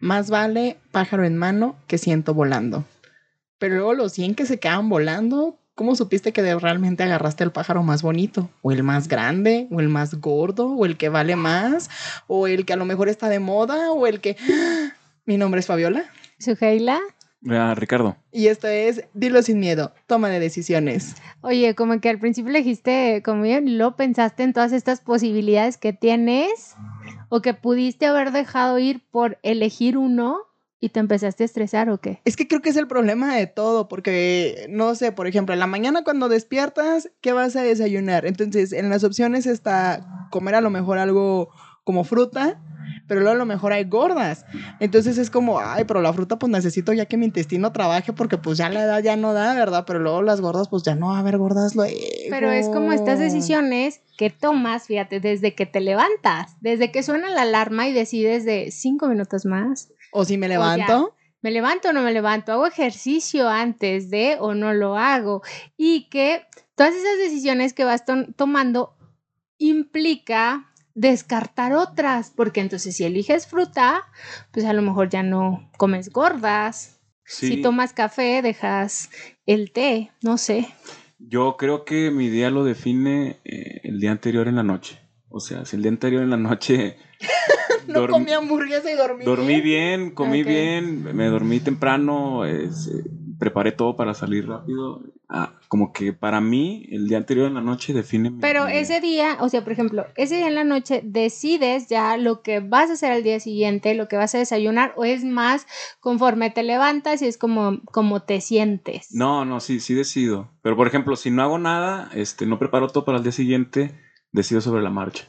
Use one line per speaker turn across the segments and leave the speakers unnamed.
más vale pájaro en mano que ciento volando. Pero luego los 100 que se quedan volando, ¿cómo supiste que de- realmente agarraste el pájaro más bonito? ¿O el más grande? ¿O el más gordo? ¿O el que vale más? ¿O el que a lo mejor está de moda? ¿O el que... Mi nombre es Fabiola
Suheila.
Ah, Ricardo.
y esto es Dilo sin miedo, toma de decisiones.
Oye, como que al principio le dijiste, como bien, lo pensaste en todas estas posibilidades que tienes o que pudiste haber dejado ir por elegir uno y te empezaste a estresar o qué.
Es que creo que es el problema de todo, porque no sé, por ejemplo, en la mañana cuando despiertas, ¿qué vas a desayunar? Entonces, en las opciones está comer a lo mejor algo como fruta, pero luego a lo mejor hay gordas. Entonces es como, ay, pero la fruta pues necesito ya que mi intestino trabaje porque pues ya la edad ya no da, ¿verdad? Pero luego las gordas pues ya no va a haber gordas luego.
Pero es como estas decisiones que tomas, fíjate, desde que te levantas, desde que suena la alarma y decides de cinco minutos más.
O si me levanto.
¿Me levanto o no me levanto? ¿Hago ejercicio antes de o no lo hago? Y que todas esas decisiones que vas to- tomando implica descartar otras, porque entonces si eliges fruta, pues a lo mejor ya no comes gordas.
Sí.
Si tomas café, dejas el té, no sé.
Yo creo que mi día lo define eh, el día anterior en la noche. O sea, si el día anterior en la noche
No
dorm-
comí hamburguesa y dormí.
dormí
bien.
bien, comí bien, me dormí temprano, eh, preparé todo para salir rápido. Ah, como que para mí el día anterior en la noche define mi
Pero
día.
ese día, o sea, por ejemplo, ese día en la noche decides ya lo que vas a hacer al día siguiente, lo que vas a desayunar, o es más conforme te levantas y es como, como te sientes.
No, no, sí, sí decido. Pero por ejemplo, si no hago nada, este, no preparo todo para el día siguiente, decido sobre la marcha.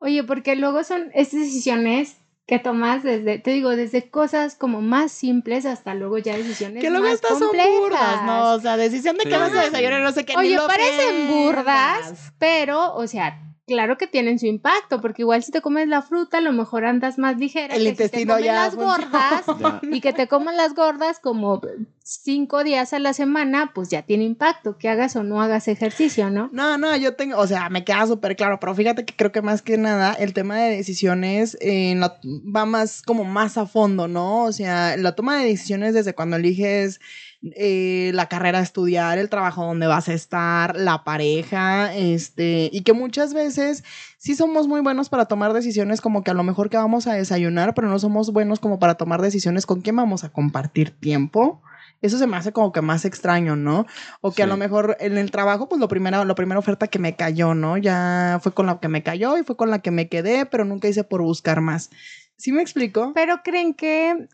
Oye, porque luego son estas decisiones que tomas desde, te digo, desde cosas como más simples hasta luego ya decisiones
Que luego
más
estas son
complejas.
burdas, ¿no? O sea, decisión de
Sí,
que vas a desayunar, no sé qué. ni
Oye,
lo
parecen burdas, pero, o sea, claro que tienen su impacto, porque igual si te comes la fruta, a lo mejor andas más ligera.
El
que
intestino
si te
ya
las gordas
Ya.
y que te coman las gordas como cinco días a la semana, pues ya tiene impacto, que hagas o no hagas ejercicio, ¿no?
No, no, yo tengo, o sea, me queda súper claro, pero fíjate que creo que más que nada el tema de decisiones eh, en la- va más como más a fondo, ¿no? O sea, la toma de decisiones desde cuando eliges eh, la carrera a estudiar, el trabajo donde vas a estar, la pareja, este, y que muchas veces sí somos muy buenos para tomar decisiones como que a lo mejor que vamos a desayunar, pero no somos buenos como para tomar decisiones con quién vamos a compartir tiempo. Eso se me hace como que más extraño, ¿no? O que a lo mejor en el trabajo, pues lo primero, la primera oferta que me cayó, ¿no? Ya fue con la que me cayó y fue con la que me quedé, pero nunca hice por buscar más. ¿Sí me explico?
Pero creen que,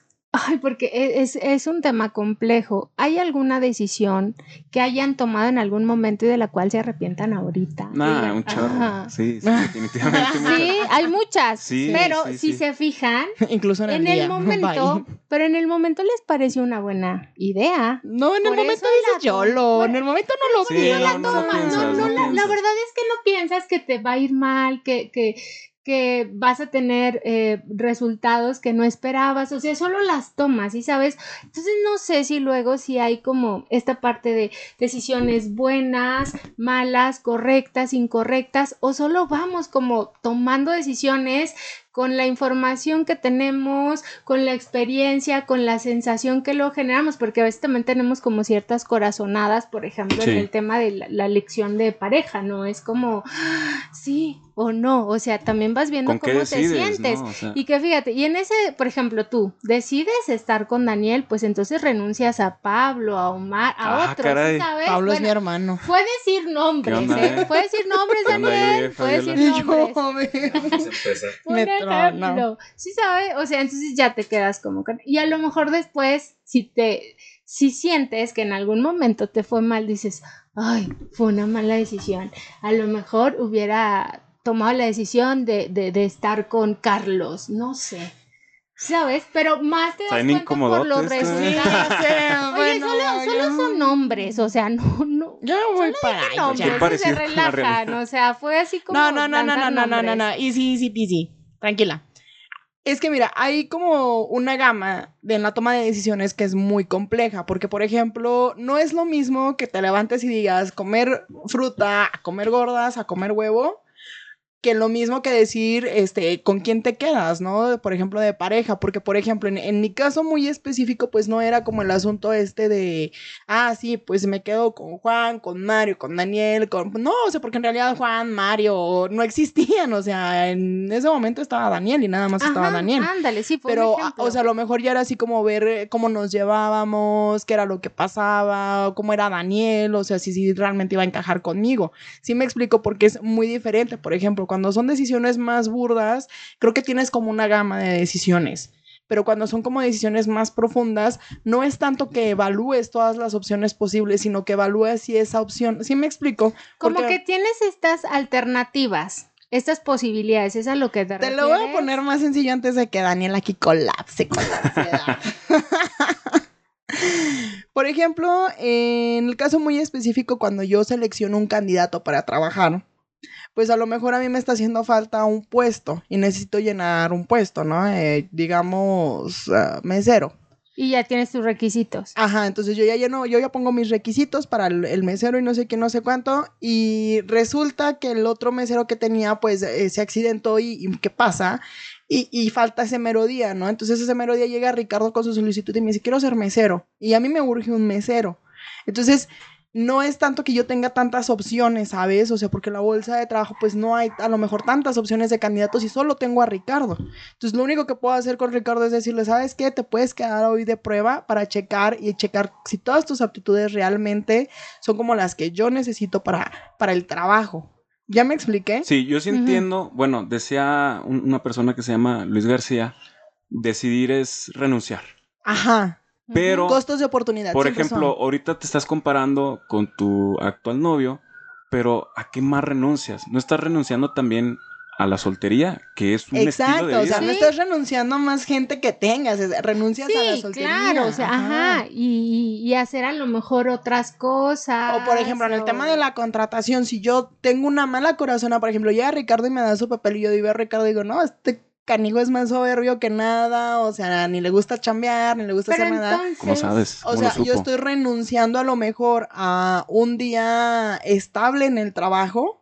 ay, porque e- es, es un tema complejo. ¿Hay alguna decisión que hayan tomado en algún momento y de la cual se arrepientan ahorita?
Nah, un chorro.
"Ajá".
Sí, sí, definitivamente. muchas.
Sí, hay muchas,
Sí,
pero
sí,
si
sí.
se fijan,
Incluso en,
en
el,
el
día.
momento,
Bye.
pero en el momento les pareció una buena idea.
No, en el
Por
momento dices
la
YOLO.
por-
En el momento no lo
Sí, no, piensas,
no, no,
no
la, la verdad es que no piensas que te va a ir mal, que, que, que vas a tener eh, resultados que no esperabas, o sea, solo las tomas, ¿y sabes? Entonces no sé si luego si hay como esta parte de decisiones buenas, malas, correctas, incorrectas, o solo vamos como tomando decisiones con la información que tenemos, con la experiencia, con la sensación que lo generamos, porque a veces también tenemos como ciertas corazonadas, por ejemplo,
Sí.
en el tema de la, la elección de pareja, ¿no? Es como, "Ah, sí o no, o sea, también vas viendo
¿Con qué
cómo te sientes.
no? O sea,
Y que fíjate, y en ese, por ejemplo, tú decides estar con Daniel, pues entonces renuncias a Pablo, a Omar, a
Ah,
otros,
caray.
¿sí ¿sabes?
Pablo es mi hermano.
Puede decir nombres,
¿Qué onda,
¿eh?
eh?
Puede decir nombres,
¿Qué onda ahí,
Daniel. Puede decir nombres.
Yo,
ejemplo.
trono.
Sí, ¿sabes? O sea, entonces ya te quedas como con... Y a lo mejor después, si te... Si sientes que en algún momento te fue mal, dices, ay, fue una mala decisión. A lo mejor hubiera tomado la decisión de, de, de estar con Carlos, no sé. ¿Sabes? Pero más te das cuenta por los
¿eh?
resultados.
Sí,
Oye,
bueno,
solo, solo
yo-
son nombres, o sea, no, no,
Yo voy para
no,
allá.
nombres, se relajan, o sea, fue así como
No, no, no, no, no, no, no, no, no. Easy, easy, peasy. Tranquila. Es que mira, hay como una gama de en la toma de decisiones que es muy compleja, porque por ejemplo, no es lo mismo que te levantes y digas comer fruta, comer gordas, a comer huevo, que lo mismo que decir, este, con quién te quedas, ¿no? Por ejemplo, de pareja, porque, por ejemplo, en, en, mi caso muy específico, pues no era como el asunto este de, ah, sí, pues me quedo con Juan, con Mario, con Daniel, con... No, o sea, porque en realidad Juan, Mario no existían, o sea, en ese momento estaba Daniel y nada más estaba Daniel.
Ándale, sí, fue
Pero, o sea, a lo mejor ya era así como ver cómo nos llevábamos, qué era lo que pasaba, cómo era Daniel, o sea, si, si realmente iba a encajar conmigo. Sí me explico porque es muy diferente, por ejemplo, cuando cuando son decisiones más burdas, creo que tienes como una gama de decisiones. Pero cuando son como decisiones más profundas, no es tanto que evalúes todas las opciones posibles, sino que evalúes si esa opción, ¿sí me explico?
Como que tienes estas alternativas estas posibilidades, es a lo que te
Te lo voy a poner más sencillo antes de que Daniel aquí colapse con la ansiedad. Por ejemplo, en el caso muy específico, cuando yo selecciono un candidato para trabajar, pues a lo mejor a mí me está haciendo falta un puesto y necesito llenar un puesto, ¿no? Eh, digamos, uh, mesero.
Y ya tienes tus requisitos.
Ajá, entonces yo ya lleno, yo ya pongo mis requisitos para el, mesero y no sé qué, no sé cuánto. Y resulta que el otro mesero que tenía, pues, eh, se accidentó y, y ¿qué pasa? Y, y, falta ese mero día, ¿no? Entonces ese mero día llega Ricardo con su solicitud y me dice, quiero ser mesero. Y a mí me urge un mesero. Entonces, no es tanto que yo tenga tantas opciones, ¿sabes? O sea, porque en la bolsa de trabajo pues no hay a lo mejor tantas opciones de candidatos y solo tengo a Ricardo. Entonces lo único que puedo hacer con Ricardo es decirle, ¿sabes qué? Te puedes quedar hoy de prueba para checar y checar si todas tus aptitudes realmente son como las que yo necesito para, para el trabajo. ¿Ya me expliqué?
Sí, yo sí entiendo. Bueno, decía una persona que se llama Luis García, decidir es renunciar.
Ajá. Pero. Costos de oportunidad.
Por ejemplo, ahorita te estás comparando con tu actual novio, pero ¿a qué más renuncias? ¿No estás renunciando también a la soltería, que es un
Exacto,
estilo de vida.
o sea, no estás renunciando a más gente que tengas, renuncias a la soltería.
claro, o sea, ajá, Y, y, hacer a lo mejor otras cosas.
O por ejemplo, en el tema de la contratación, si yo tengo una mala corazona, por ejemplo, llega Ricardo y me da su papel y yo digo a Ricardo y digo, no, este Canigo es más soberbio que nada, o sea, ni le gusta chambear, ni le gusta hacer nada.
¿Cómo sabes?
o sea, yo estoy renunciando a lo mejor a un día estable en el trabajo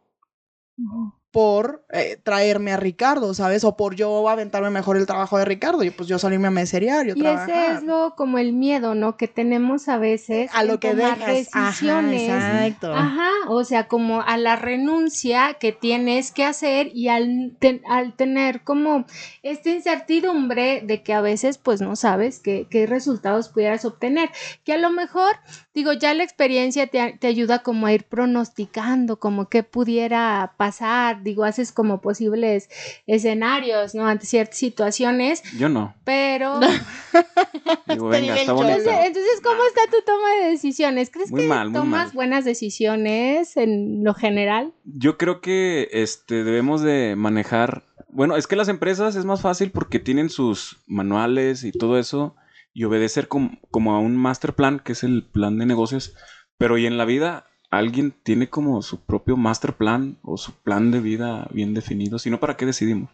por eh, traerme a Ricardo, ¿sabes? O por yo aventarme mejor el trabajo de Ricardo y pues yo salirme a meserear y, y
ese es lo como el miedo, ¿no? Que tenemos a veces
a lo que dejas decisiones. Ajá, exacto.
Ajá, o sea, como a la renuncia que tienes que hacer y al, al tener como esta incertidumbre de que a veces pues no sabes qué, qué resultados pudieras obtener, que a lo mejor digo, ya la experiencia te, te, ayuda como a ir pronosticando, como qué pudiera pasar, digo, haces como posibles escenarios, ¿no? Ante ciertas situaciones.
Yo no.
Pero...
digo, venga, está
entonces, entonces, ¿cómo está tu toma de decisiones? ¿Crees que tomas buenas decisiones en lo general?
Yo creo que este, debemos de manejar... Bueno, es que las empresas es más fácil porque tienen sus manuales y todo eso y obedecer como, a un master plan, que es el plan de negocios. Pero y en la vida, alguien tiene como su propio master plan o su plan de vida bien definido. Si no, ¿para qué decidimos?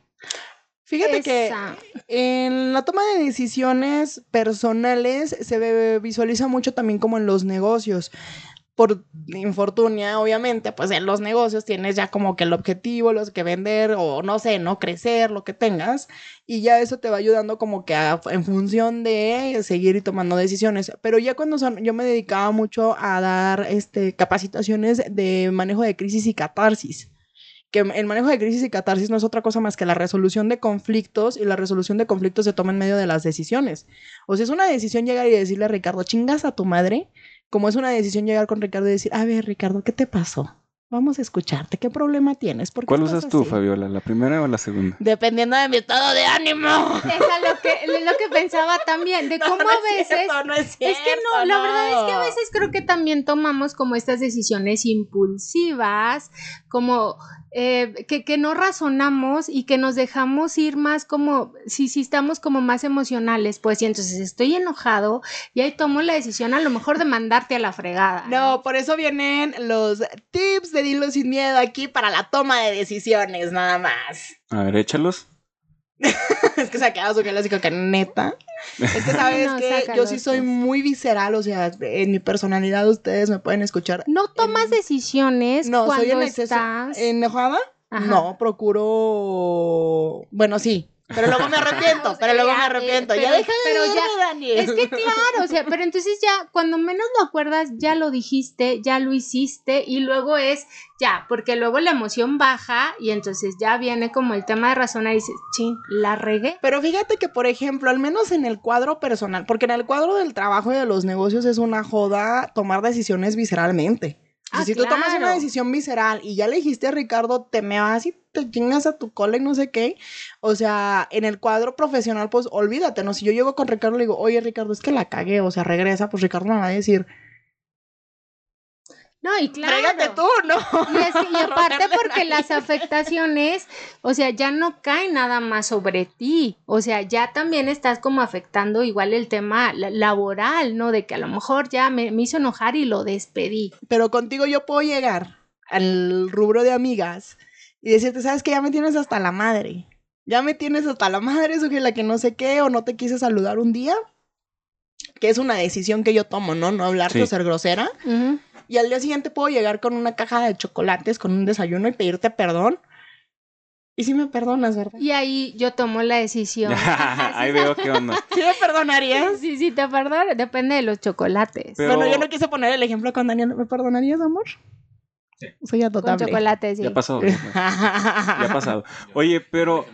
Fíjate que en la toma de decisiones personales se visualiza mucho también como en los negocios por infortunia, obviamente, pues en los negocios tienes ya como que el objetivo, los que vender o no sé, no crecer, lo que tengas, y ya eso te va ayudando como que en función de seguir tomando decisiones. Pero ya cuando yo me dedicaba mucho a dar este, capacitaciones de manejo de crisis y catarsis que el manejo de crisis y catarsis no es otra cosa más que la resolución de conflictos y la resolución de conflictos se toma en medio de las decisiones. O sea, es una decisión llegar y decirle a Ricardo, chingas a tu madre, como es una decisión llegar con Ricardo y decir, a ver, Ricardo, ¿qué te pasó? Vamos a escucharte. ¿Qué problema tienes? ¿Por
¿Cuál usas tú, Fabiola? ¿La primera o la segunda?
Dependiendo de mi estado de ánimo.
Es lo que, lo que pensaba también, de cómo a veces...
es, es,
que no, la verdad es que a veces creo que también tomamos como estas decisiones impulsivas, como eh, que, que, no razonamos y que nos dejamos ir más como, si, si estamos como más emocionales, pues, y entonces estoy enojado y ahí tomo la decisión a lo mejor de mandarte a la fregada.
No, por eso vienen los tips de Dilo sin miedo aquí para la toma de decisiones, nada más.
A ver, échalos.
es que se ha quedado su clásico que neta. Es que sabes que yo sí soy muy visceral, o sea, en mi personalidad ustedes me pueden escuchar.
No tomas decisiones no, cuando soy en exceso,
¿Enojada?
Ajá.
No, procuro. Bueno, sí. Pero luego me arrepiento,
O sea,
pero luego me
eh,
arrepiento.
pero-
ya deja de
pero
verme,
ya-
Daniel.
Es que claro, o sea, pero entonces ya cuando menos lo acuerdas, ya lo dijiste, ya lo hiciste y luego es ya, porque luego la emoción baja y entonces ya viene como el tema de razonar y dices, chin, la regué.
Pero fíjate que, por ejemplo, al menos en el cuadro personal, porque en el cuadro del trabajo y de los negocios es una joda tomar decisiones visceralmente.
Ah,
si tú tomas una decisión visceral y ya le dijiste a Ricardo, te me vas y te chingas a tu cola y no sé qué. O sea, en el cuadro profesional, pues olvídate, ¿no? Si yo llego con Ricardo y le digo, oye, Ricardo, es que la cagué, o sea, regresa, pues Ricardo me va a decir,
No, y claro.
Trégate tú, ¿no?
Y, es que- y aparte porque
la
las afectaciones, o sea, ya no cae nada más sobre ti, o sea, ya también estás como afectando igual el tema la- laboral, ¿no? De que a lo mejor ya me, me hizo enojar y lo despedí.
Pero contigo yo puedo llegar al rubro de amigas y decirte, ¿sabes qué? Ya me tienes hasta la madre. Ya me tienes hasta la madre, la que no sé qué, o no te quise saludar un día. Que es una decisión que yo tomo, ¿no? No hablarte
Sí.
o ser grosera. Y al día siguiente puedo llegar con una caja de chocolates, con un desayuno y pedirte perdón. Y si me perdonas, ¿verdad?
Y ahí yo tomo la decisión. Ajá, sí,
Ahí veo qué onda.
¿Sí me perdonarías?
Sí, sí, te perdono, depende de los chocolates.
Pero-
Bueno, yo no quise poner el ejemplo con Daniel. ¿Me perdonarías, amor?
Sí.
Soy
Con
adotable.
chocolates, sí.
Ya pasó. Ya ha pasado. Oye, pero.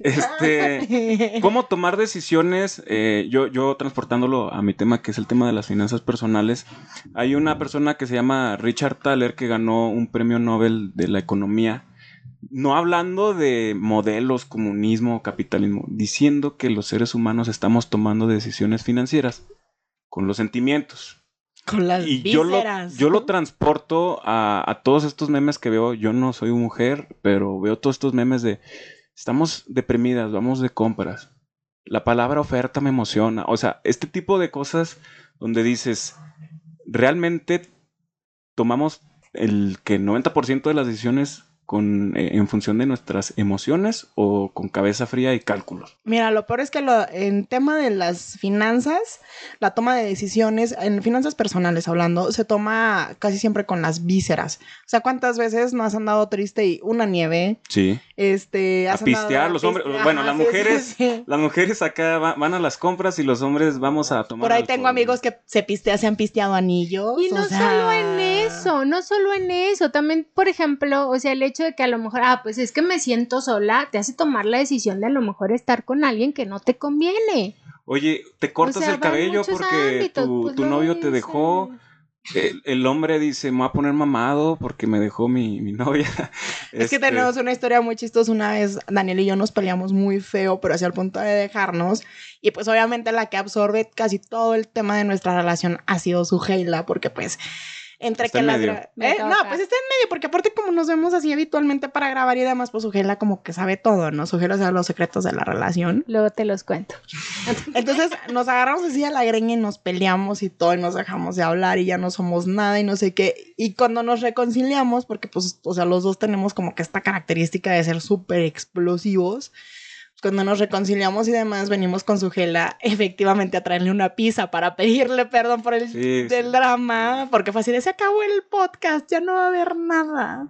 Este, ¿cómo tomar decisiones? Eh, yo, yo transportándolo a mi tema, que es el tema de las finanzas personales. Hay una persona que se llama Richard Thaler que ganó un premio Nobel de la economía. No hablando de modelos, comunismo, capitalismo, diciendo que los seres humanos estamos tomando decisiones financieras con los sentimientos.
Con las
Y yo lo,
vísceras.
yo lo transporto a, a todos estos memes que veo. Yo no soy mujer, pero veo todos estos memes de estamos deprimidas, vamos de compras. La palabra oferta me emociona. O sea, este tipo de cosas donde dices, realmente tomamos el que 90% de las decisiones con, eh, en función de nuestras emociones o con cabeza fría y cálculos.
Mira, lo peor es que lo, en tema de las finanzas, la toma de decisiones, en finanzas personales hablando, se toma casi siempre con las vísceras. O sea, ¿cuántas veces no has andado triste y una nieve?
Sí.
Este,
A
has
pistear, los hombres. Bueno,
ajá,
las
sí, sí,
mujeres.
sí.
Las mujeres acá va- van a las compras y los hombres vamos a tomar.
Por ahí
alcohol.
tengo amigos que se pistea, se han pisteado anillos.
Y no
o sea-
solo en eso, no solo en eso, también, por ejemplo, o sea, el hecho de que a lo mejor, ah, pues es que me siento sola, te hace tomar la decisión de a lo mejor estar con alguien que no te conviene.
Oye, te cortas
O sea,
el cabello porque
ámbitos,
tu,
pues,
tu novio te dejó. El, el hombre dice, me voy a poner mamado porque me dejó mi, mi novia.
Es que
Este,
tenemos una historia muy chistosa. Una vez Daniel y yo nos peleamos muy feo, pero hacia el punto de dejarnos. Y pues obviamente la que absorbe casi todo el tema de nuestra relación ha sido su Heila, porque pues entre
Está
que
en
las...
medio.
¿Eh? No, pues está en medio, porque aparte como nos vemos así habitualmente para grabar y demás, pues su Heila como que sabe todo, ¿no? Su Heila sabe los secretos de la relación.
Luego te los cuento.
Entonces nos agarramos así a la greña y nos peleamos y todo y nos dejamos de hablar y ya no somos nada y no sé qué. Y cuando nos reconciliamos, porque pues, o sea, los dos tenemos como que esta característica de ser súper explosivos. Cuando nos reconciliamos y demás, venimos con su gela efectivamente a traerle una pizza para pedirle perdón por el
Sí,
del
sí.
drama, porque fue así de se acabó el podcast, ya no va a haber nada.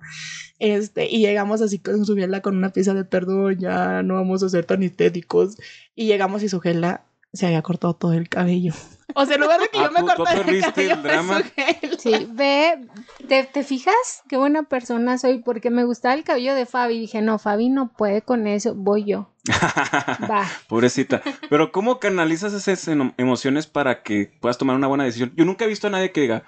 Este, y llegamos así con su gela con una pizza de perdón, ya no vamos a ser tan estéticos. Y llegamos y su gela se había cortado todo el cabello. O sea, en lugar de que
Ah,
yo me
¿tú- tú
cortara el cabello,
el drama?
su gela.
Sí, ve, ¿te, te fijas qué buena persona soy? Porque me gustaba el cabello de Fabi. Dije, no, Fabi no puede con eso, voy yo. Va.
Pobrecita. Pero ¿cómo canalizas esas emociones para que puedas tomar una buena decisión? Yo nunca he visto a nadie que diga,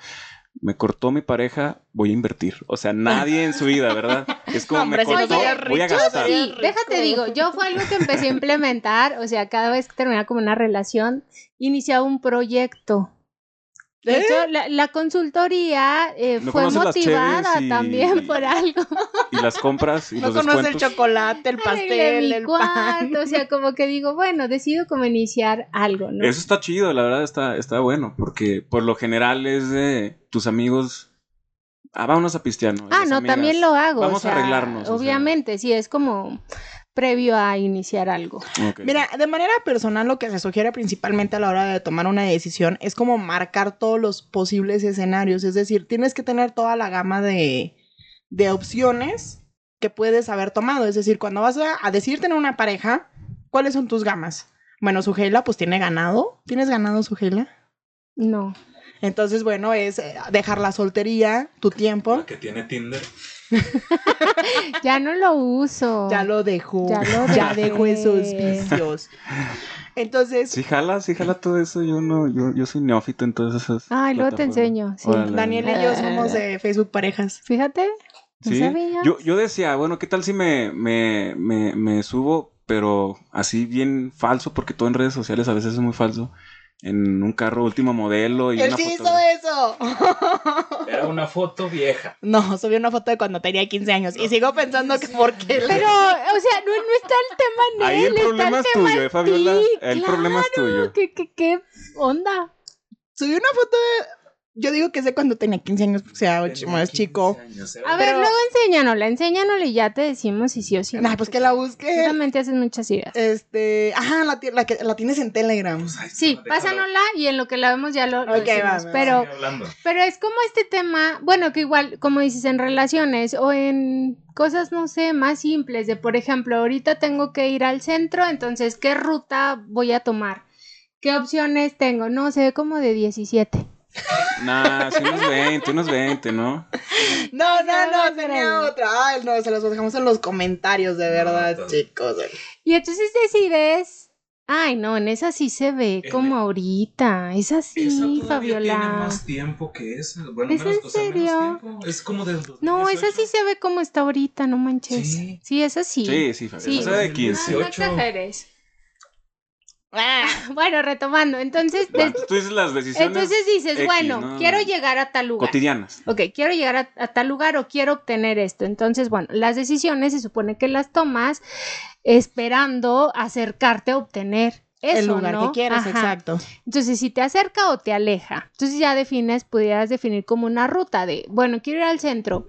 me cortó mi pareja, voy a invertir. O sea, nadie en su vida, ¿verdad? Es como,
hombre,
me cortó, voy a
rico,
gastar.
Sí, déjate digo, yo fue algo que empecé a implementar, o sea, cada vez que terminaba como una relación, iniciaba un proyecto. De
¿Eh?
hecho, la, la consultoría eh,
¿No
fue motivada
y-
también por algo.
Y las compras y
No
los
conoce el
descuentos.
chocolate, el pastel,
mi
el pan.
cuarto, o sea, como que digo, bueno, decido como iniciar algo, ¿no?
Eso está chido, la verdad está, está bueno, porque por lo general es de tus amigos. Ah, vámonos a pistear, ¿no?
Ah, no,
amigas,
también lo hago.
Vamos
o sea,
a arreglarnos. o sea.
Obviamente, sí, es como previo a iniciar algo.
Ok.
Mira, de manera personal lo que se sugiere principalmente a la hora de tomar una decisión es como marcar todos los posibles escenarios, es decir, tienes que tener toda la gama de, de opciones que puedes haber tomado. Es decir, cuando vas a, a decidir tener una pareja, ¿cuáles son tus gamas? Bueno, Sujela pues tiene ganado. ¿Tienes ganado, Sujela?
No.
Entonces, bueno, es eh, dejar la soltería, tu tiempo.
La que tiene Tinder.
Ya no lo uso.
Ya lo dejó.
Ya lo
Ya dejó esos vicios. Entonces,
Sí, jala, sí, jala todo eso. Yo no, yo, yo soy neófito en todas esas.
Ay, luego te enseño. Sí.
Órale.
Daniel y yo somos de Facebook parejas.
Fíjate. ¿No
Sí,
sabías?
yo, yo decía, bueno, ¿qué tal si me, me, me, me subo, pero así bien falso, porque todo en redes sociales a veces es muy falso, en un carro último modelo y
Él
una
sí
foto-
hizo eso.
Era una foto vieja.
No, subí una foto de cuando tenía 15 años y sigo pensando que por qué
Pero, o sea, no, no está el tema en
Ahí
él,
el problema
está
es
el
tuyo, ¿eh, Fabiola? El problema es
claro,
tuyo.
¿Qué, qué, qué onda?
subí una foto de... Yo digo que es de cuando tenía 15 años, o sea, ch- más chico.
A ver,
Pero-
luego enséñanosla, enséñanosla y ya te decimos si sí o si no.
Nah, pues que la busque.
también te haces muchas ideas.
Este, ajá, la, la, que, la tienes en Telegram.
Sí, pásanosla y en lo que la vemos ya lo, lo
Ok,
decimos.
va, va,
pero, pero es como este tema, bueno, que igual, como dices, en relaciones o en cosas, no sé, más simples, de por ejemplo, ahorita tengo que ir al centro, entonces, ¿qué ruta voy a tomar? ¿Qué opciones tengo? No, se ve como de 17.
Nah, sí, unos 20, unos 20, ¿no?
No, no, no, tenía otra. Ay, no, se los dejamos en los comentarios, de verdad,
No,
chicos.
Y entonces decides, ay, no, en esa sí se ve
En-
como ahorita, es
Esa
así, Fabiola.
tiene más tiempo que esa. Bueno,
¿Es
menos,
en
menos
serio?
tiempo. Es como del
No, esa
2018.
sí se ve como está ahorita, no manches.
Sí.
Sí, esa sí.
Sí, sí, Fabiola.
Sí.
O sea, de 15.
Ah, no
18.
exageres. Bueno, retomando, entonces,
Bueno, tú dices las decisiones
entonces dices,
X,
bueno,
¿no?
quiero llegar a tal lugar.
cotidianas.
Ok, quiero llegar a, a tal lugar o quiero obtener esto. Entonces, bueno, las decisiones se supone que las tomas esperando acercarte a obtener eso,
el lugar
¿no?
que quieres,
Ajá.
exacto.
Entonces, si te acerca o te aleja. Entonces ya defines, pudieras definir como una ruta de, bueno, quiero ir al centro.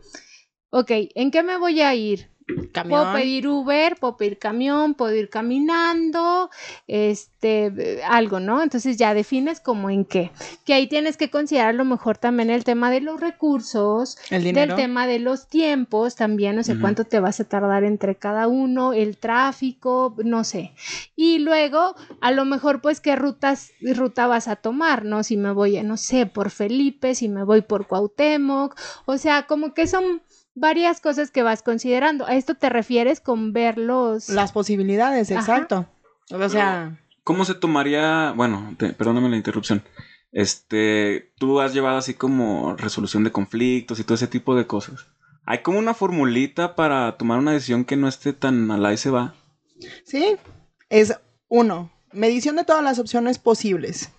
Ok, ¿en qué me voy a ir?
Camión.
Puedo pedir Uber, puedo pedir camión, puedo ir caminando, este, algo, ¿no? Entonces ya defines como en qué. Que ahí tienes que considerar a lo mejor también el tema de los recursos,
el dinero.
del tema de los tiempos también, no sé cuánto te vas a tardar entre cada uno, el tráfico, no sé. Y luego, a lo mejor, pues, qué rutas, ruta vas a tomar, ¿no? Si me voy, no sé, por Felipe, si me voy por Cuauhtémoc, o sea, como que son varias cosas que vas considerando. ¿A esto te refieres con ver los...
Las posibilidades,
Ajá.
exacto. O sea,
¿Cómo se tomaría, bueno, te- perdóname la interrupción, este, tú has llevado así como resolución de conflictos y todo ese tipo de cosas. ¿Hay como una formulita para tomar una decisión que no esté tan al ahí se va?
sí, es uno, medición de todas las opciones posibles.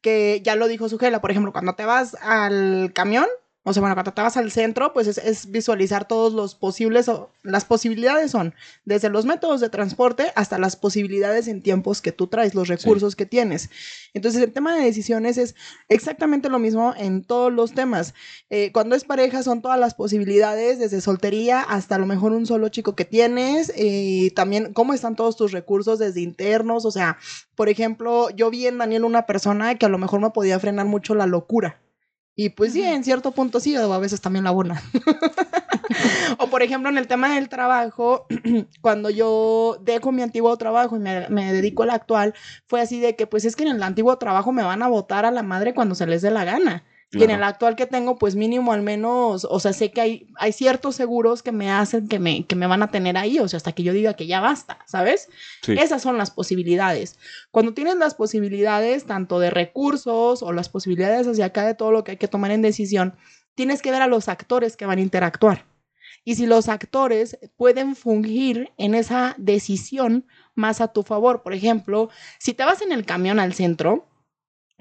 Que ya lo dijo Sujela, por ejemplo, cuando te vas al camión, o sea, bueno, cuando te vas al centro, pues es, es visualizar todos los posibles, o las posibilidades son desde los métodos de transporte hasta las posibilidades en tiempos que tú traes, los recursos que tienes. Entonces, el tema de decisiones es exactamente lo mismo en todos los temas. Eh, cuando es pareja son todas las posibilidades, desde soltería hasta a lo mejor un solo chico que tienes, y también cómo están todos tus recursos desde internos, o sea, por ejemplo, yo vi en Daniel una persona que a lo mejor me podía frenar mucho la locura. Y pues sí, en cierto punto sí, o a veces también la buena. o por ejemplo, en el tema del trabajo, cuando yo dejo mi antiguo trabajo y me, me dedico al actual, fue así de que pues es que en el antiguo trabajo me van a votar a la madre cuando se les dé la gana. Y en el actual que tengo, pues mínimo al menos, o sea, sé que hay, hay ciertos seguros que me hacen que me, que me van a tener ahí, o sea, hasta que yo diga que ya basta, ¿sabes?
Sí.
Esas son las posibilidades. Cuando tienes las posibilidades, tanto de recursos o las posibilidades hacia acá de todo lo que hay que tomar en decisión, tienes que ver a los actores que van a interactuar. Y si los actores pueden fungir en esa decisión más a tu favor, por ejemplo, si te vas en el camión al centro,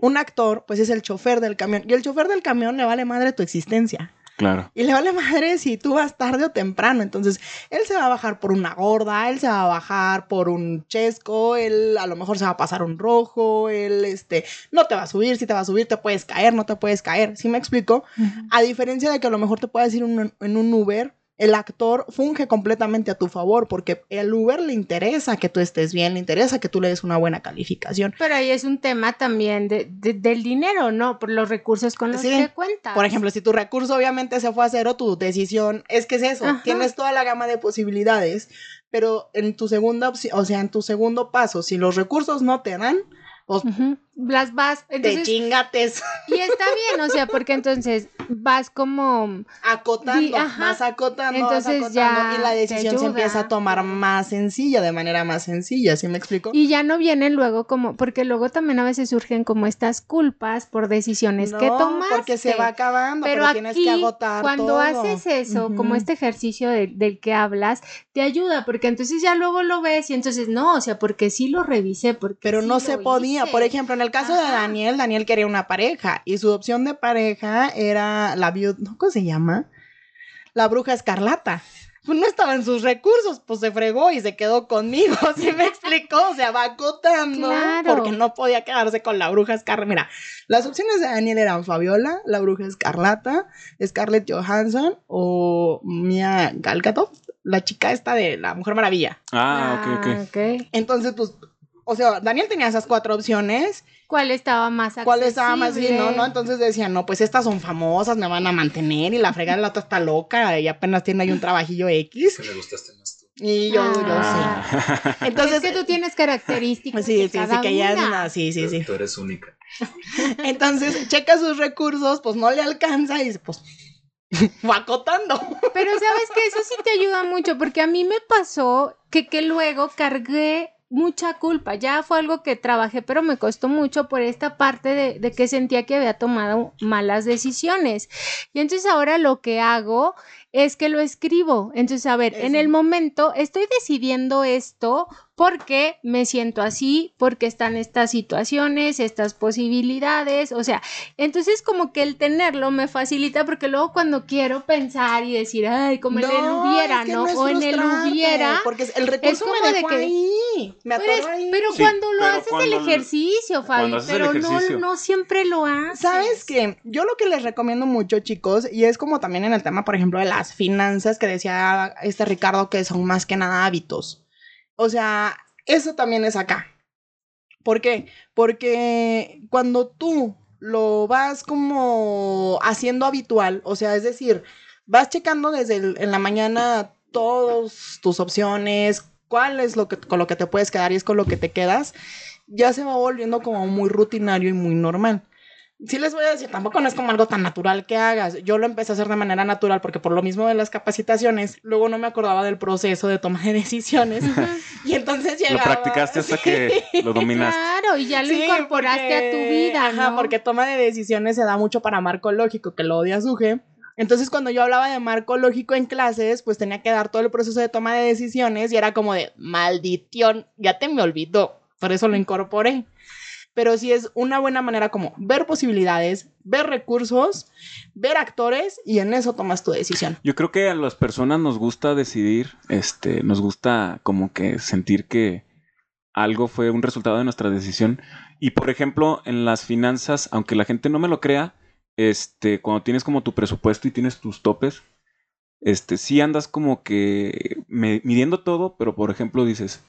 un actor, pues es el chofer del camión. Y el chofer del camión le vale madre tu existencia.
Claro.
Y le vale madre si tú vas tarde o temprano. Entonces, él se va a bajar por una gorda, él se va a bajar por un chesco, él a lo mejor se va a pasar un rojo, él este, no te va a subir, si te va a subir te puedes caer, no te puedes caer. ¿Sí me explico? A diferencia de que a lo mejor te puedes ir un- en un Uber el actor funge completamente a tu favor porque el Uber le interesa que tú estés bien, le interesa que tú le des una buena calificación.
Pero ahí es un tema también de, de- del dinero, ¿no? Por los recursos con los
Sí.
que cuentas.
Por ejemplo, si tu recurso obviamente se fue a cero, tu decisión es que es eso,
Ajá.
tienes toda la gama de posibilidades, pero en tu segunda opción, o sea, en tu segundo paso, si los recursos no te dan, pues.
Las vas,
te
entonces,
chingates
y está bien, o sea, porque entonces vas como,
acotando,
Di-
más acotando, vas
Entonces
acotando,
ya
y la
te
decisión se empieza a tomar más sencilla, de manera más sencilla, ¿sí me explico?
y ya no vienen luego como, porque luego también a veces surgen como estas culpas por decisiones que
No,
tomaste.
porque se va acabando, pero,
Pero
tienes
aquí,
que agotar
cuando
todo.
haces eso, como este ejercicio de- del que hablas, te ayuda, porque entonces ya luego lo ves y entonces no, o sea, porque sí lo revisé, porque
Pero
sí
no se podía.
hice.
Por ejemplo, en el caso de. Daniel, Daniel quería una pareja y su opción de pareja era la viuda, ¿no? ¿cómo se llama? La bruja escarlata. Pues no estaba en sus recursos, pues se fregó y se quedó conmigo, ¿sí me explicó? O sea, va acotando
Claro.
porque no podía quedarse con la bruja escarlata. Mira, las opciones de Daniel eran Fabiola, la bruja escarlata, Scarlett Johansson o Mia Galgadot, la chica esta de la Mujer Maravilla.
Ah, ok, ok.
ok.
Entonces, pues, o sea, Daniel tenía esas cuatro opciones
¿Cuál estaba más accesible?
¿Cuál estaba más bien, no? no? Entonces decían, no, pues estas son famosas, me van a mantener y la fregada la otra está loca y apenas tiene ahí un trabajillo X.
Que me gustaste más tú.
Y yo, yo
Ah.
sí. Entonces,
es que tú tienes características
sí,
de
sí, sí,
cada
que ya es
una.
una, sí, sí, sí.
Tú eres única.
Entonces, checa sus recursos, pues no le alcanza y dice, pues, va acotando.
Pero sabes que eso sí te ayuda mucho, porque a mí me pasó que, que luego cargué mucha culpa. Ya fue algo que trabajé, pero me costó mucho por esta parte de, de que sentía que había tomado malas decisiones. Y entonces ahora lo que hago es que lo escribo. Entonces, a ver, en el momento estoy decidiendo esto porque me siento así, porque están estas situaciones, estas posibilidades, o sea, entonces como que el tenerlo me facilita porque luego cuando quiero pensar y decir, ay, como en el hubiera,
es que
¿no?
es
o en el hubiera,
Porque el recurso
como
me
de que-
ahí. Me
pero,
ahí.
pero
Sí,
cuando lo
pero
haces
cuando
el ejercicio, Fabi, pero no, no siempre lo haces.
¿Sabes qué? Yo lo que les recomiendo mucho, chicos, y es como también en el tema, por ejemplo, de las finanzas que decía este Ricardo, que son más que nada hábitos. O sea, eso también es acá. ¿Por qué? Porque cuando tú lo vas como haciendo habitual, o sea, es decir, vas checando desde el- en la mañana todas tus opciones, cuál es lo que con lo que te puedes quedar y es con lo que te quedas, ya se va volviendo como muy rutinario y muy normal. Sí les voy a decir, tampoco no es como algo tan natural que hagas. Yo lo empecé a hacer de manera natural porque por lo mismo de las capacitaciones, luego no me acordaba del proceso de toma de decisiones. y entonces
Lo
llegaba...
practicaste hasta que lo dominaste.
Claro, y ya lo
Sí,
incorporaste a tu vida,
Ajá,
¿no?
porque toma de decisiones se da mucho para marco lógico, que lo odia Suje. Entonces, cuando yo hablaba de marco lógico en clases, pues tenía que dar todo el proceso de toma de decisiones y era como de, maldición, ya te me olvidó. Por eso lo incorporé. Pero sí es una buena manera como ver posibilidades, ver recursos, ver actores y en eso tomas tu decisión.
Yo creo que a las personas nos gusta decidir, este, nos gusta como que sentir que algo fue un resultado de nuestra decisión. Y por ejemplo, en las finanzas, aunque la gente no me lo crea, este, cuando tienes como tu presupuesto y tienes tus topes, este, sí andas como que midiendo todo, pero por ejemplo dices,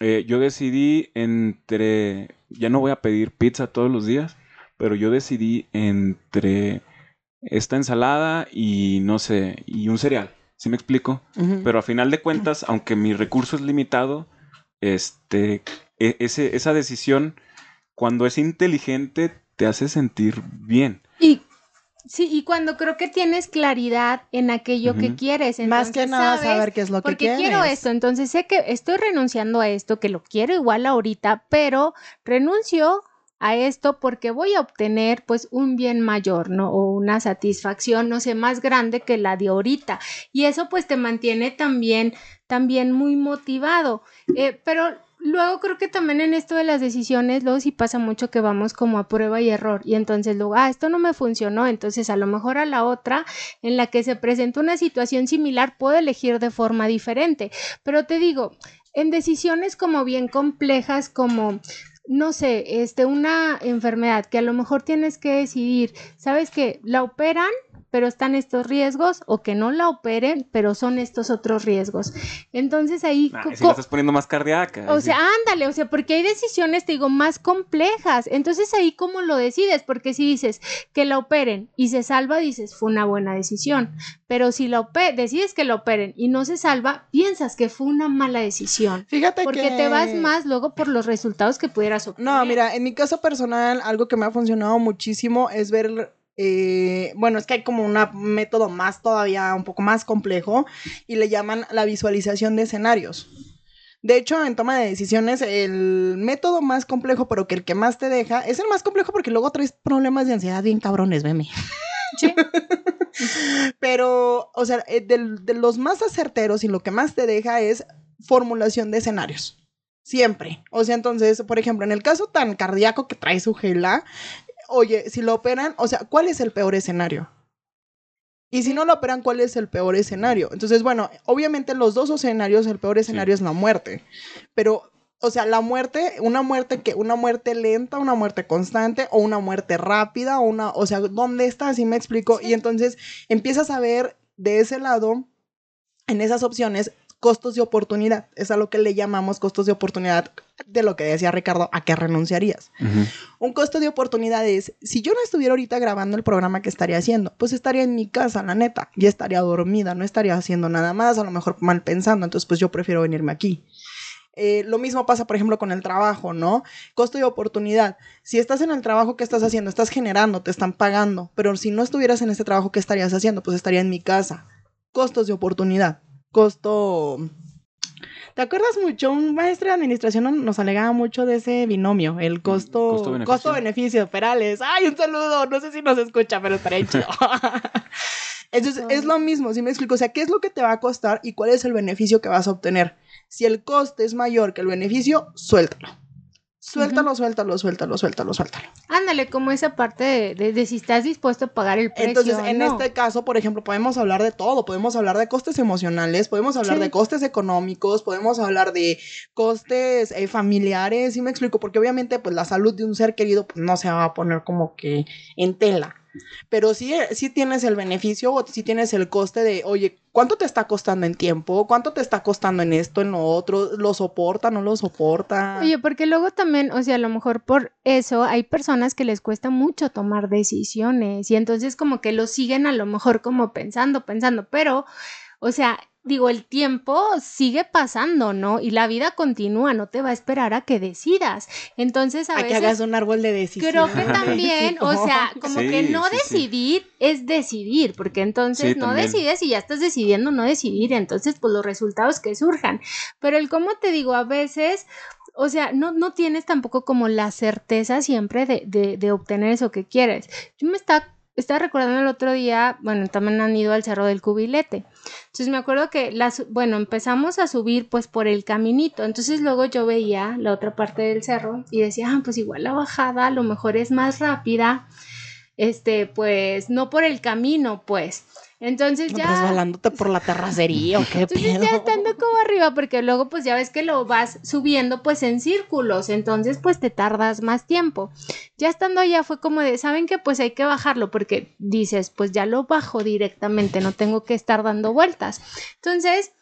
eh, yo decidí entre, ya no voy a pedir pizza todos los días, pero yo decidí entre esta ensalada y no sé, y un cereal. ¿Sí me explico? Pero a final de cuentas, aunque mi recurso es limitado, este, e- ese, esa decisión, cuando es inteligente, te hace sentir bien.
Y sí, y cuando creo que tienes claridad en aquello que quieres,
Más que
entonces
nada
sabes,
saber qué es lo que
porque
quieres.
quiero esto, entonces sé que estoy renunciando a esto, que lo quiero igual ahorita, pero renuncio a esto porque voy a obtener pues un bien mayor, ¿no? O una satisfacción, no sé, más grande que la de ahorita. Y eso pues te mantiene también, también muy motivado. Eh, pero luego creo que también en esto de las decisiones, luego sí pasa mucho que vamos como a prueba y error. Y entonces luego, ah, esto no me funcionó, entonces a lo mejor a la otra en la que se presenta una situación similar puedo elegir de forma diferente. Pero te digo, en decisiones como bien complejas, como no sé, este, una enfermedad que a lo mejor tienes que decidir, sabes que la operan, pero están estos riesgos, o que no la operen, pero son estos otros riesgos. Entonces ahí...
Ah, si la estás poniendo más cardíaca.
o
sí.
sea, ándale, o sea, porque hay decisiones, te digo, más complejas. Entonces ahí cómo lo decides, porque si dices que la operen y se salva, dices, fue una buena decisión. Pero si la decides que la operen y no se salva, piensas que fue una mala decisión.
Fíjate
Porque
que...
te vas más luego por los resultados que pudieras obtener.
No, mira, en mi caso personal, algo que me ha funcionado muchísimo es ver, eh, bueno, es que hay como un método más todavía, un poco más complejo, y le llaman la visualización de escenarios. De hecho, en toma de decisiones, el método más complejo, pero que el que más te deja, es el más complejo porque luego traes problemas de ansiedad bien cabrones, veme.
Sí.
Pero, o sea, eh, del- de, los más acerteros y lo que más te deja es formulación de escenarios. Siempre. O sea, entonces, por ejemplo, en el caso tan cardíaco que trae su gela, oye, si lo operan, o sea, ¿cuál es el peor escenario? Y si no lo operan, ¿cuál es el peor escenario? Entonces, bueno, obviamente los dos escenarios, el peor escenario es la muerte. Pero, o sea, la muerte, una muerte que, una muerte lenta, una muerte constante, o una muerte rápida, o una, o sea, ¿dónde está? Así me explico. Y entonces empiezas a ver de ese lado, en esas opciones, costos de oportunidad. Es a lo que le llamamos costos de oportunidad de lo que decía Ricardo, a qué renunciarías. Un costo de oportunidad es, si yo no estuviera ahorita grabando el programa que estaría haciendo, pues estaría en mi casa, la neta, ya estaría dormida, no estaría haciendo nada más, a lo mejor mal pensando, entonces pues yo prefiero venirme aquí. Eh, lo mismo pasa, por ejemplo, con el trabajo, ¿no? Costo de oportunidad. Si estás en el trabajo que estás haciendo, estás generando, te están pagando, pero si no estuvieras en este trabajo, ¿qué estarías haciendo? Pues estaría en mi casa. Costos de oportunidad. Costo... ¿Te acuerdas mucho? Un maestro de administración no- nos alegaba mucho de ese binomio, el costo...
costo-beneficio.
Costo-beneficio, Perales. ¡Ay, un saludo! No sé si nos escucha, pero estaría chido. Entonces, es lo mismo, si me explico? O sea, ¿qué es lo que te va a costar y cuál es el beneficio que vas a obtener? Si el coste es mayor que el beneficio, suéltalo. Suéltalo, suéltalo, suéltalo, suéltalo, suéltalo.
Ándale, como esa parte de, de- de si estás dispuesto a pagar el precio.
Entonces, en
¿no?
este caso, por ejemplo, podemos hablar de todo. Podemos hablar de costes emocionales, podemos hablar
Sí.
de costes económicos, podemos hablar de costes eh, familiares, ¿sí me explico? Porque obviamente, pues la salud de un ser querido pues, no se va a poner como que en tela. Pero sí, eh, sí tienes el beneficio o sí tienes el coste de, oye, ¿cuánto te está costando en tiempo? ¿Cuánto te está costando en esto, en lo otro? ¿Lo soporta, no lo soporta?
Oye, porque luego también, o sea, a lo mejor por eso hay personas que les cuesta mucho tomar decisiones y entonces como que lo siguen a lo mejor como pensando, pensando, pero, o sea, digo, el tiempo sigue pasando, ¿no? Y la vida continúa, no te va a esperar a que decidas. Entonces, a,
a que
veces...
hagas un árbol de decisión.
Creo que también, o sea, como
Sí,
que no
sí, sí.
decidir es decidir, porque entonces
Sí,
no
también.
decides y ya estás decidiendo no decidir, entonces pues los resultados que surjan. Pero el cómo te digo, a veces, o sea, no, no tienes tampoco como la certeza siempre de, de, de obtener eso que quieres. Yo me estaba, estaba recordando el otro día, bueno, también han ido al Cerro del Cubilete. Entonces me acuerdo que las, bueno, empezamos a subir pues por el caminito. Entonces luego yo veía la otra parte del cerro y decía, ah, pues igual la bajada a lo mejor es más rápida. Este, pues no por el camino, pues. Entonces ya.
Resbalándote por la terracería o qué
Entonces
pedo.
ya estando como arriba, porque luego pues ya ves que lo vas subiendo pues en círculos, entonces pues te tardas más tiempo. Ya estando allá fue como de, ¿saben qué? Pues hay que bajarlo porque dices, pues ya lo bajo directamente, no tengo que estar dando vueltas. Entonces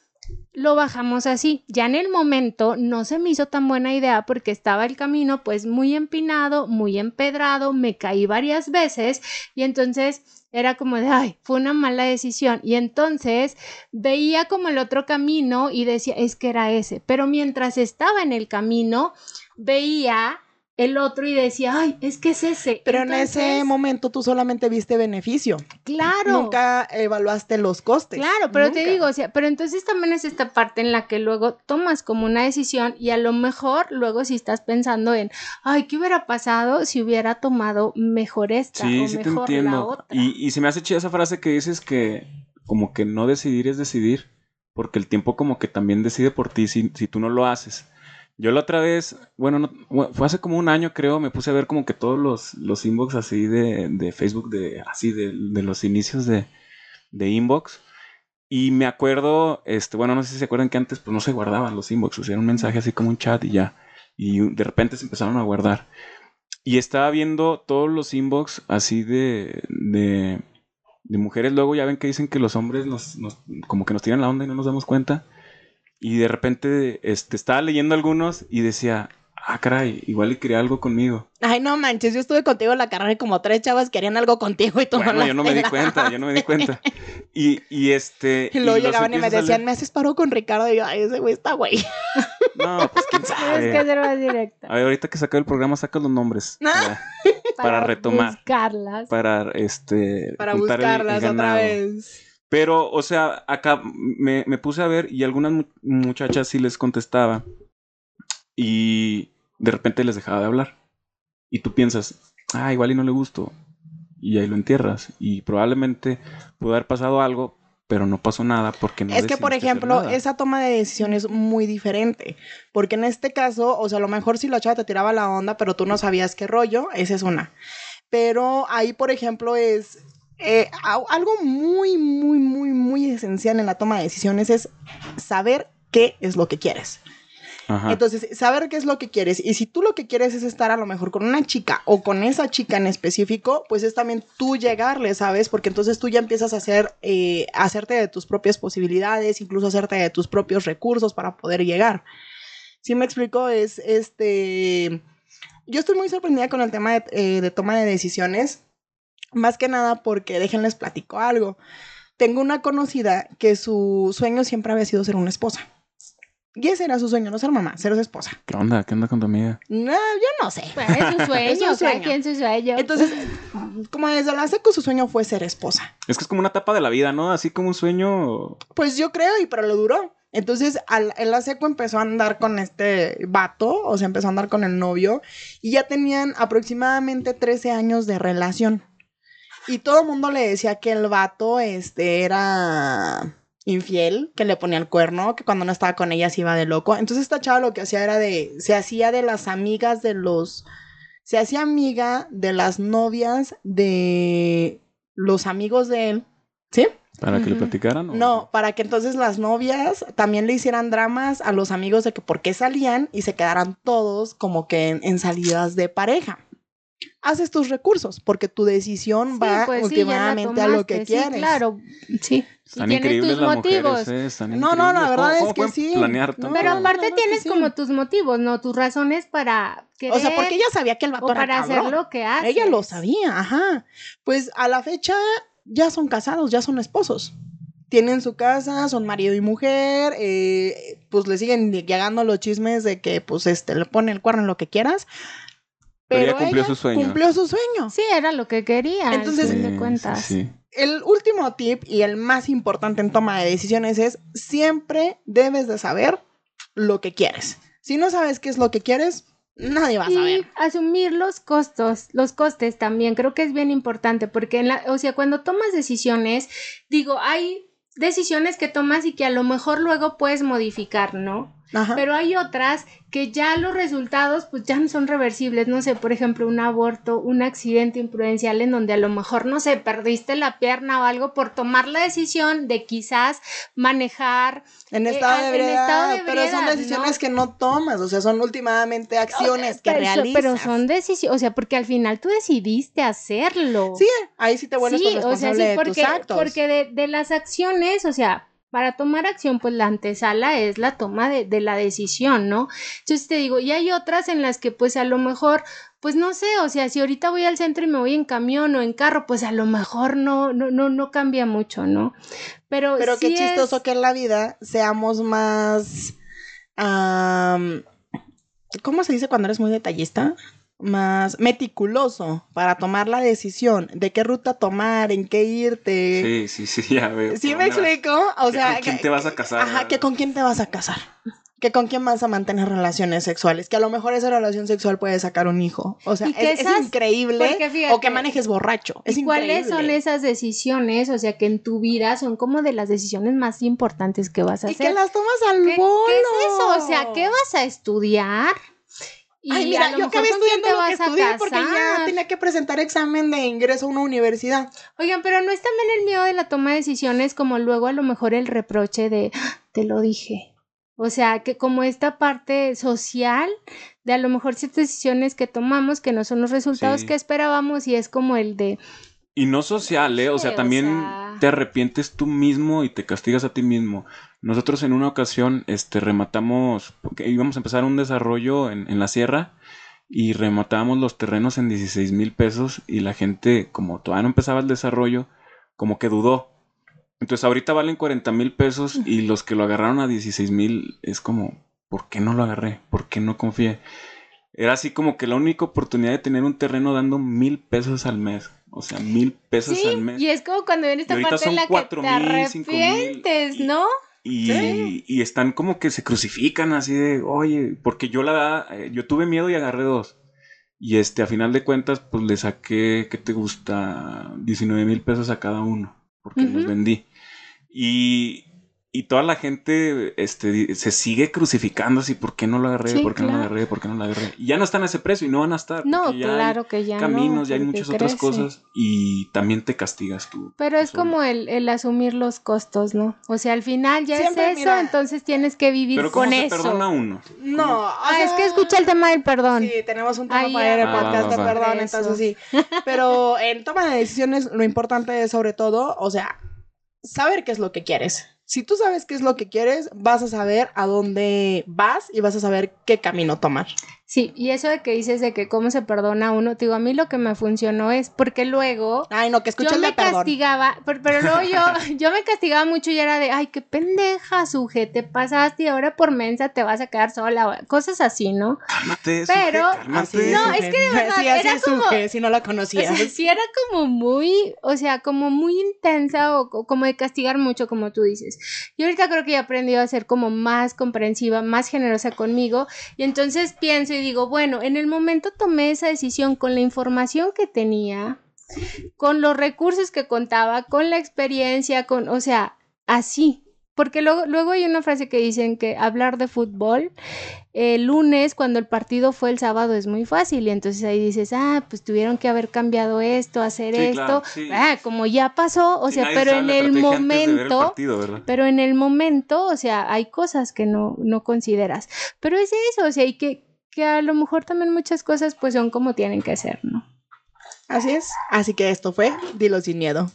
lo bajamos así. Ya en el momento no se me hizo tan buena idea porque estaba el camino pues muy empinado, muy empedrado, me caí varias veces y entonces era como de, ay, fue una mala decisión. Y entonces veía como el otro camino y decía, es que era ese. Pero mientras estaba en el camino, veía el otro y decía, ay, es que es ese.
Pero en ese momento tú solamente viste beneficio.
claro.
Nunca evaluaste los costes.
Claro, pero te digo, o sea, pero entonces también es esta parte en la que luego tomas como una decisión y a lo mejor luego si estás pensando en, ay, ¿qué hubiera pasado si hubiera tomado mejor esta
Sí,
o
sí te
mejor la
entiendo.
otra?
Y, y se me hace chida esa frase que dices que como que no decidir es decidir, porque el tiempo como que también decide por ti si, si tú no lo haces. Yo la otra vez, bueno, no- fue hace como un año creo, me puse a ver como que todos los, los inbox así de, de Facebook, de, así de, de los inicios de, de inbox. Y me acuerdo, este, bueno, no sé si se acuerdan que antes pues no se guardaban los inbox, o sea, era un mensaje así como un chat y ya. Y de repente se empezaron a guardar. Y estaba viendo todos los inbox así de, de, de mujeres. Luego ya ven que dicen que los hombres nos, nos- como que nos tiran la onda y no nos damos cuenta. Y de repente este, estaba leyendo algunos y decía, ah, caray, igual y quería algo conmigo.
Ay, no manches, yo estuve contigo en la carrera y como tres chavas querían algo contigo y tú
Bueno,
no
yo no me di cuenta, yo no me di cuenta. Y, y este...
Y luego llegaban y me decían, me haces paro con Ricardo. Y yo, ay, ese güey está güey.
No, pues quién
Tienes
sabe.
que ser más directo.
A ver, ahorita que saca el programa, saca los nombres.
Ah.
Para, para retomar.
Buscarlas.
para este.
Para
juntar el- el
buscarlas otra vez.
Pero, o sea, acá me, me puse a ver y algunas mu- muchachas sí les contestaba. Y de repente les dejaba de hablar. Y tú piensas, ah, igual y no le gusto. Y ahí lo entierras. Y probablemente pudo haber pasado algo, pero no pasó nada porque no
es que, por ejemplo, esa toma de decisión es muy diferente. Porque en este caso, o sea, a lo mejor si la chava te tiraba la onda, pero tú no sabías qué rollo, esa es una. Pero ahí, por ejemplo, es eh, algo muy, muy, muy, muy esencial en la toma de decisiones es saber qué es lo que quieres.
Ajá.
Entonces, saber qué es lo que quieres. Y si tú lo que quieres es estar a lo mejor con una chica o con esa chica en específico, pues es también tú llegarle, ¿sabes? Porque entonces tú ya empiezas a hacer, eh, a hacerte de tus propias posibilidades, incluso hacerte de tus propios recursos para poder llegar. ¿Sí me explico? Es este. Yo estoy muy sorprendida con el tema de, eh, de toma de decisiones. Más que nada porque déjenles platico algo. Tengo una conocida que su sueño siempre había sido ser una esposa. Y ese era su sueño, no ser mamá, ser su esposa.
¿Qué onda? ¿Qué onda con tu amiga?
No, yo no sé.
Pues, es un sueño,
Es sueño.
quien su sueño.
Entonces, como desde la seco su sueño fue ser esposa.
Es que es como una etapa de la vida, ¿no? Así como un sueño.
Pues yo creo, y pero lo duró. Entonces, al, en la seco empezó a andar con este vato, o sea, empezó a andar con el novio, y ya tenían aproximadamente 13 años de relación. Y todo el mundo le decía que el vato, este, era infiel, que le ponía el cuerno, que cuando no estaba con ella se iba de loco. Entonces esta chava lo que hacía era de, se hacía de las amigas de los, se hacía amiga de las novias de los amigos de él, ¿sí?
¿Para que le platicaran? o-
No, para que entonces las novias también le hicieran dramas a los amigos de que por qué salían y se quedaran todos como que en, en salidas de pareja. Haces tus recursos porque tu decisión
Sí,
va
pues sí,
últimamente a lo que
sí,
quieres.
claro, sí.
Están
tienes tus
las
motivos.
mujeres, ¿eh? Están
No, no, la verdad
¿Cómo-
es que sí.
planear
No?
Pero
no,
aparte
no, no,
tienes
sí.
como tus motivos, ¿no? Tus razones para querer
O sea, porque ella sabía que el vato
o
era
para hacer
cabrón.
lo que hace.
Ella lo sabía, ajá. Pues a la fecha ya son casados, ya son esposos. Tienen su casa, son marido y mujer, eh, pues le siguen llegando los chismes de que pues este le pone el cuerno en lo que quieras.
Pero
Pero,
ella cumplió
ella
su sueño.
Cumplió su sueño.
Sí, era lo que quería.
Entonces-
Sí,
de cuentas.
sí, sí.
El último tip y el más importante en toma de decisiones es siempre debes de saber lo que quieres. Si no sabes qué es lo que quieres, nadie va a
Y
saber.
asumir los costos, los costes también, creo que es bien importante, porque en la, o sea, cuando tomas decisiones, digo, hay decisiones que tomas y que a lo mejor luego puedes modificar, ¿no?
Ajá.
Pero hay otras que ya los resultados pues ya no son reversibles, no sé, por ejemplo, un aborto, un accidente imprudencial en donde a lo mejor, no sé, perdiste la pierna o algo por tomar la decisión de quizás manejar
En
Eh,
estado de
en
ebriedad,
estado de
pero son decisiones
¿no?
que no tomas, o sea, son últimamente acciones que
pero,
realizas.
Pero son decisiones, o sea, porque al final tú decidiste hacerlo.
Sí, ahí sí te vuelves
Sí, o sea,
responsable
sí,
de
porque,
tus actos.
porque de, de las acciones, o sea, para tomar acción, pues la antesala es la toma de, de la decisión, ¿no? Entonces te digo, y hay otras en las que pues a lo mejor, pues no sé, o sea, si ahorita voy al centro y me voy en camión o en carro, pues a lo mejor no, no, no, no cambia mucho, ¿no? Pero,
Pero
sí
qué chistoso
es-
que en la vida seamos más. ¿Cómo se dice cuando eres muy detallista? Más meticuloso para tomar la decisión de qué ruta tomar, en qué irte.
Sí, sí, sí, ya veo.
¿Sí me explico? O sea,
¿Con quién te vas a casar?
Ajá, que con quién te vas a casar. Que con quién vas a mantener relaciones sexuales. Que a lo mejor esa relación sexual puede sacar un hijo. O sea,
Y que
es, es increíble.
fíjate,
o que manejes borracho. Es
¿Y cuáles son esas decisiones? O sea, que en tu vida son como de las decisiones más importantes que vas a
Y
hacer.
que las tomas al
¿Qué,
bolo.
qué es eso? O sea, ¿qué vas a estudiar? Y
Ay, mira,
a lo
yo
mejor
acabé estudiando
te
lo que estudié porque ya tenía que presentar examen de ingreso a una universidad.
Oigan, pero no es también el miedo de la toma de decisiones como luego a lo mejor el reproche de "Ah, te lo dije. O sea, que como esta parte social de a lo mejor ciertas decisiones que tomamos que no son los resultados
Sí.
que esperábamos y es como el de
Y no social, ¿eh? O sea, también te arrepientes tú mismo y te castigas a ti mismo. Nosotros en una ocasión, este, rematamos, porque íbamos a empezar un desarrollo en, en la sierra y rematábamos los terrenos en 16 mil pesos y la gente, como todavía no empezaba el desarrollo, como que dudó. Entonces ahorita valen 40 mil pesos y los que lo agarraron a 16 mil es como, ¿por qué no lo agarré? ¿Por qué no confié? Era así como que la única oportunidad de tener un terreno dando mil pesos al mes. O sea, mil pesos
Sí,
al mes.
y es como cuando viene esta parte en la que te
mil, cinco mil,
arrepientes,
y-
¿no?
Y,
Sí.
y están como que se crucifican así de, oye, porque yo la eh, yo tuve miedo y agarré dos. Y este, a final de cuentas, pues le saqué, ¿qué te gusta? 19 mil pesos a cada uno, porque los vendí. Y, y toda la gente este, se sigue crucificando así, ¿por qué no lo agarré?
Sí,
¿Por qué no lo agarré? ¿Por qué no lo agarré? Y ya no están a ese precio y no van a estar.
No, claro que ya no,
caminos, ya hay muchas otras cosas y también te castigas tú.
Pero es
solo.
como el, el asumir los costos, ¿no? O sea, al final ya
Siempre,
es eso,
mira.
entonces tienes que vivir
Pero ¿cómo
con
se
eso.
perdona uno?
No,
Ah, es que escucha el tema del perdón.
Sí, tenemos un tema
Ahí
para ir el
ya.
podcast de perdón,
Eso.
entonces sí. Pero en toma de decisiones, lo importante es sobre todo, o sea, saber qué es lo que quieres. Si tú sabes qué es lo que quieres, vas a saber a dónde vas y vas a saber qué camino tomar.
Sí, y eso de que dices de que cómo se perdona a uno, te digo, a mí lo que me funcionó es porque luego
Ay, no, que
yo me
perdón.
castigaba, pero, pero luego yo, yo me castigaba mucho y era de, ay, qué pendeja, suje, te pasaste y ahora por mensa te vas a quedar sola, o cosas así, ¿no?
Cálmate,
Pero-
suje, cálmate.
No,
Suje.
es que de verdad,
Sí, así
era
es
como-
Suje, si no la
O
conocías.
sea, sí era como muy, o sea, como muy intensa o co- como de castigar mucho, como tú dices. Y ahorita creo que he aprendido a ser como más comprensiva, más generosa conmigo. Y entonces pienso y digo, bueno, en el momento tomé esa decisión con la información que tenía, con los recursos que contaba, con la experiencia, con, o sea, así. Porque luego, luego hay una frase que dicen que hablar de fútbol el lunes cuando el partido fue el sábado es muy fácil y entonces ahí dices, ah, pues tuvieron que haber cambiado esto, hacer
Sí,
esto,
claro, sí.
ah, como ya pasó, o sea, pero en el momento, pero en el momento, o sea, hay cosas que no, no consideras, pero es eso, o sea, y que, que a lo mejor también muchas cosas pues son como tienen que ser, ¿no?
Así es. Así que esto fue Dilo sin miedo.